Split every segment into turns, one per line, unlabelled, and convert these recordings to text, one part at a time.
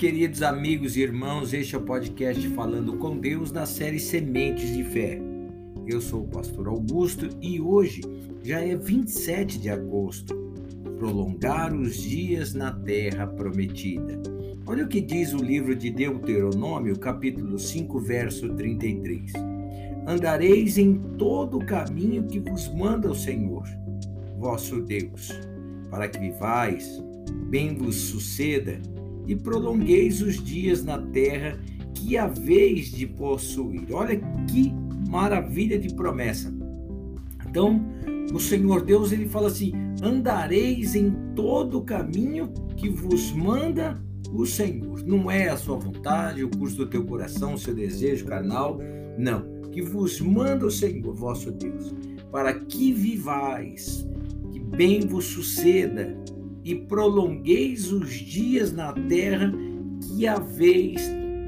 queridos amigos e irmãos, este é o podcast Falando com Deus na série Sementes de Fé. Eu sou o pastor Augusto e hoje já é 27 de agosto. Prolongar os dias na terra prometida. Olha o que diz o livro de Deuteronômio, capítulo 5, verso 33. Andareis em todo o caminho que vos manda o Senhor, vosso Deus, para que vivais, bem vos suceda e prolongueis os dias na terra que haveis de possuir. Olha que maravilha de promessa. Então, o Senhor Deus ele fala assim: andareis em todo o caminho que vos manda o Senhor. Não é a sua vontade, o curso do teu coração, o seu desejo carnal, não. Que vos manda o Senhor, vosso Deus, para que vivais, que bem vos suceda e prolongueis os dias na terra que haveis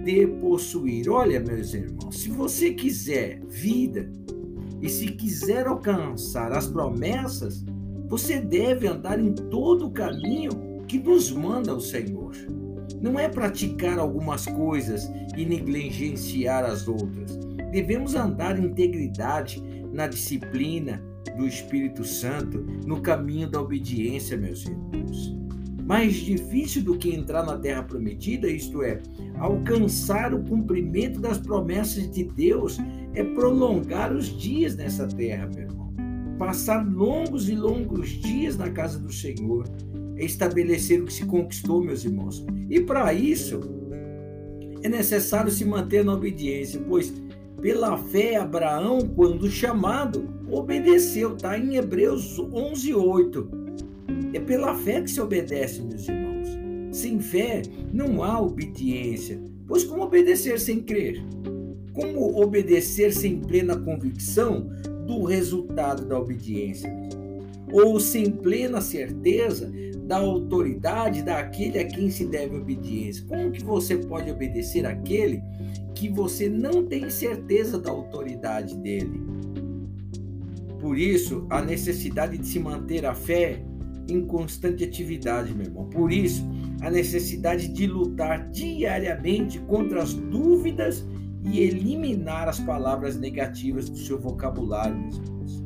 de possuir. Olha, meus irmãos, se você quiser vida e se quiser alcançar as promessas, você deve andar em todo o caminho que nos manda o Senhor. Não é praticar algumas coisas e negligenciar as outras. Devemos andar em integridade, na disciplina, do Espírito Santo no caminho da obediência, meus irmãos. Mais difícil do que entrar na terra prometida, isto é, alcançar o cumprimento das promessas de Deus, é prolongar os dias nessa terra, meu irmão. Passar longos e longos dias na casa do Senhor, é estabelecer o que se conquistou, meus irmãos. E para isso, é necessário se manter na obediência, pois pela fé Abraão, quando chamado, obedeceu, está em Hebreus 11, 8. É pela fé que se obedece, meus irmãos. Sem fé não há obediência. Pois como obedecer sem crer? Como obedecer sem plena convicção do resultado da obediência? Ou sem plena certeza da autoridade daquele a quem se deve obediência? Como que você pode obedecer aquele que você não tem certeza da autoridade dele? Por isso, a necessidade de se manter a fé em constante atividade, meu irmão. Por isso, a necessidade de lutar diariamente contra as dúvidas e eliminar as palavras negativas do seu vocabulário, meus irmãos.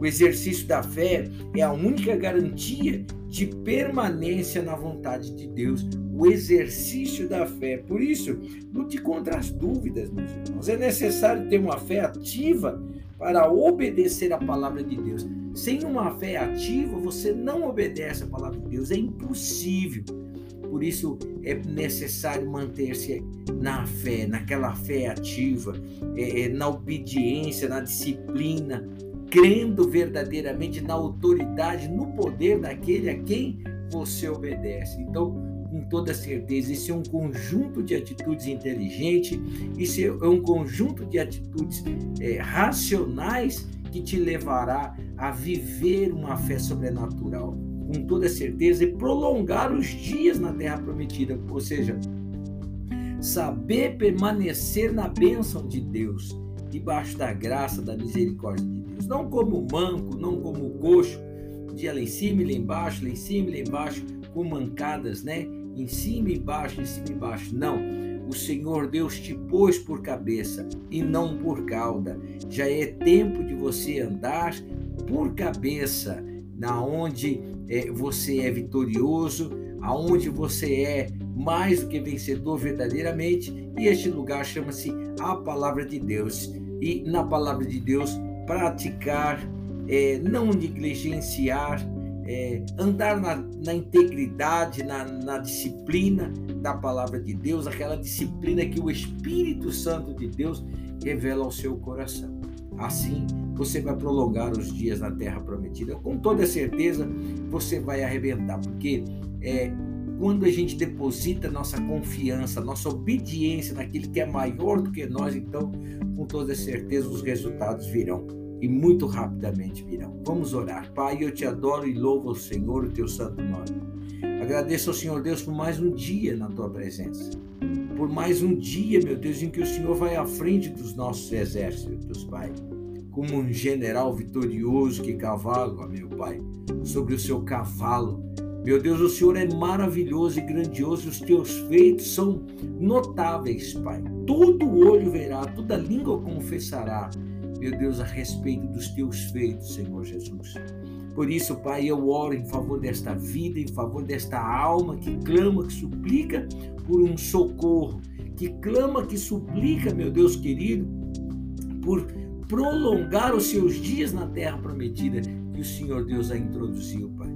O exercício da fé é a única garantia de permanência na vontade de Deus, o exercício da fé. Por isso, lute contra as dúvidas, meus irmãos. É necessário ter uma fé ativa para obedecer a palavra de Deus. Sem uma fé ativa, você não obedece a palavra de Deus, é impossível. Por isso é necessário manter-se na fé, naquela fé ativa, é, é, na obediência, na disciplina, crendo verdadeiramente na autoridade, no poder daquele a quem você obedece. Então, toda certeza. Isso é um conjunto de atitudes inteligentes, isso é um conjunto de atitudes é, racionais que te levará a viver uma fé sobrenatural, com toda certeza, e prolongar os dias na terra prometida, ou seja, saber permanecer na bênção de Deus, debaixo da graça, da misericórdia de Deus, não como manco, não como coxo, dia lá em cima e lá embaixo, lá em cima e lá embaixo, com mancadas, né? Em cima e embaixo, em cima e embaixo. Não. O Senhor Deus te pôs por cabeça e não por cauda. Já é tempo de você andar por cabeça, na onde é, você é vitorioso, aonde você é mais do que vencedor verdadeiramente, e este lugar chama-se a palavra de Deus. E na palavra de Deus praticar, é, não negligenciar, é, andar na, na integridade, na, na, disciplina da palavra de Deus, aquela disciplina que o Espírito Santo de Deus revela ao seu coração. Assim, você vai prolongar os dias na terra prometida. Com toda certeza, você vai arrebentar, porque é, quando a gente deposita nossa confiança, nossa obediência naquele que é maior do que nós, então, com toda certeza, os resultados virão e muito rapidamente virão. Vamos orar. Pai, eu te adoro e louvo o Senhor, o teu santo nome. Agradeço ao Senhor Deus por mais um dia na tua presença. Por mais um dia, meu Deus, em que o Senhor vai à frente dos nossos exércitos, Pai. Como um general vitorioso que cavalga, meu Pai, sobre o seu cavalo, Meu Deus, o Senhor é maravilhoso e grandioso, os teus feitos são notáveis, Pai. Todo olho verá, toda língua confessará, meu Deus, a respeito dos teus feitos, Senhor Jesus. Por isso, Pai, eu oro em favor desta vida, em favor desta alma que clama, que suplica por um socorro, que clama, que suplica, meu Deus querido, por prolongar os seus dias na terra prometida que o Senhor Deus a introduziu, Pai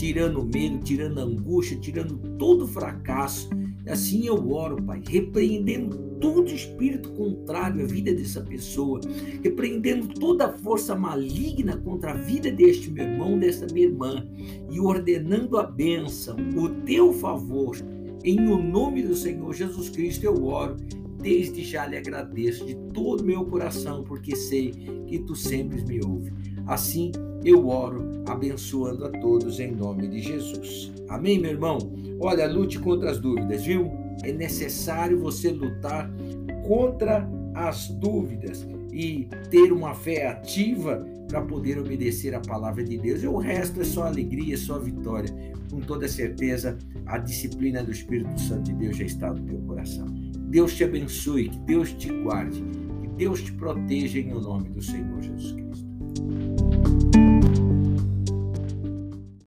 tirando o medo, tirando a angústia, tirando todo fracasso. Assim eu oro, Pai, repreendendo todo espírito contrário à vida dessa pessoa, repreendendo toda força maligna contra a vida deste meu irmão, desta minha irmã, e ordenando a bênção, o teu favor, em o nome do Senhor Jesus Cristo eu oro. Desde já lhe agradeço de todo meu coração, porque sei que tu sempre me ouves. Assim eu oro abençoando a todos em nome de Jesus. Amém, meu irmão? Olha, lute contra as dúvidas, viu? É necessário você lutar contra as dúvidas e ter uma fé ativa para poder obedecer a palavra de Deus. E o resto é só alegria, é só vitória. Com toda certeza, a disciplina do Espírito Santo de Deus já está no teu coração. Deus te abençoe, que Deus te guarde, que Deus te proteja em nome do Senhor Jesus Cristo.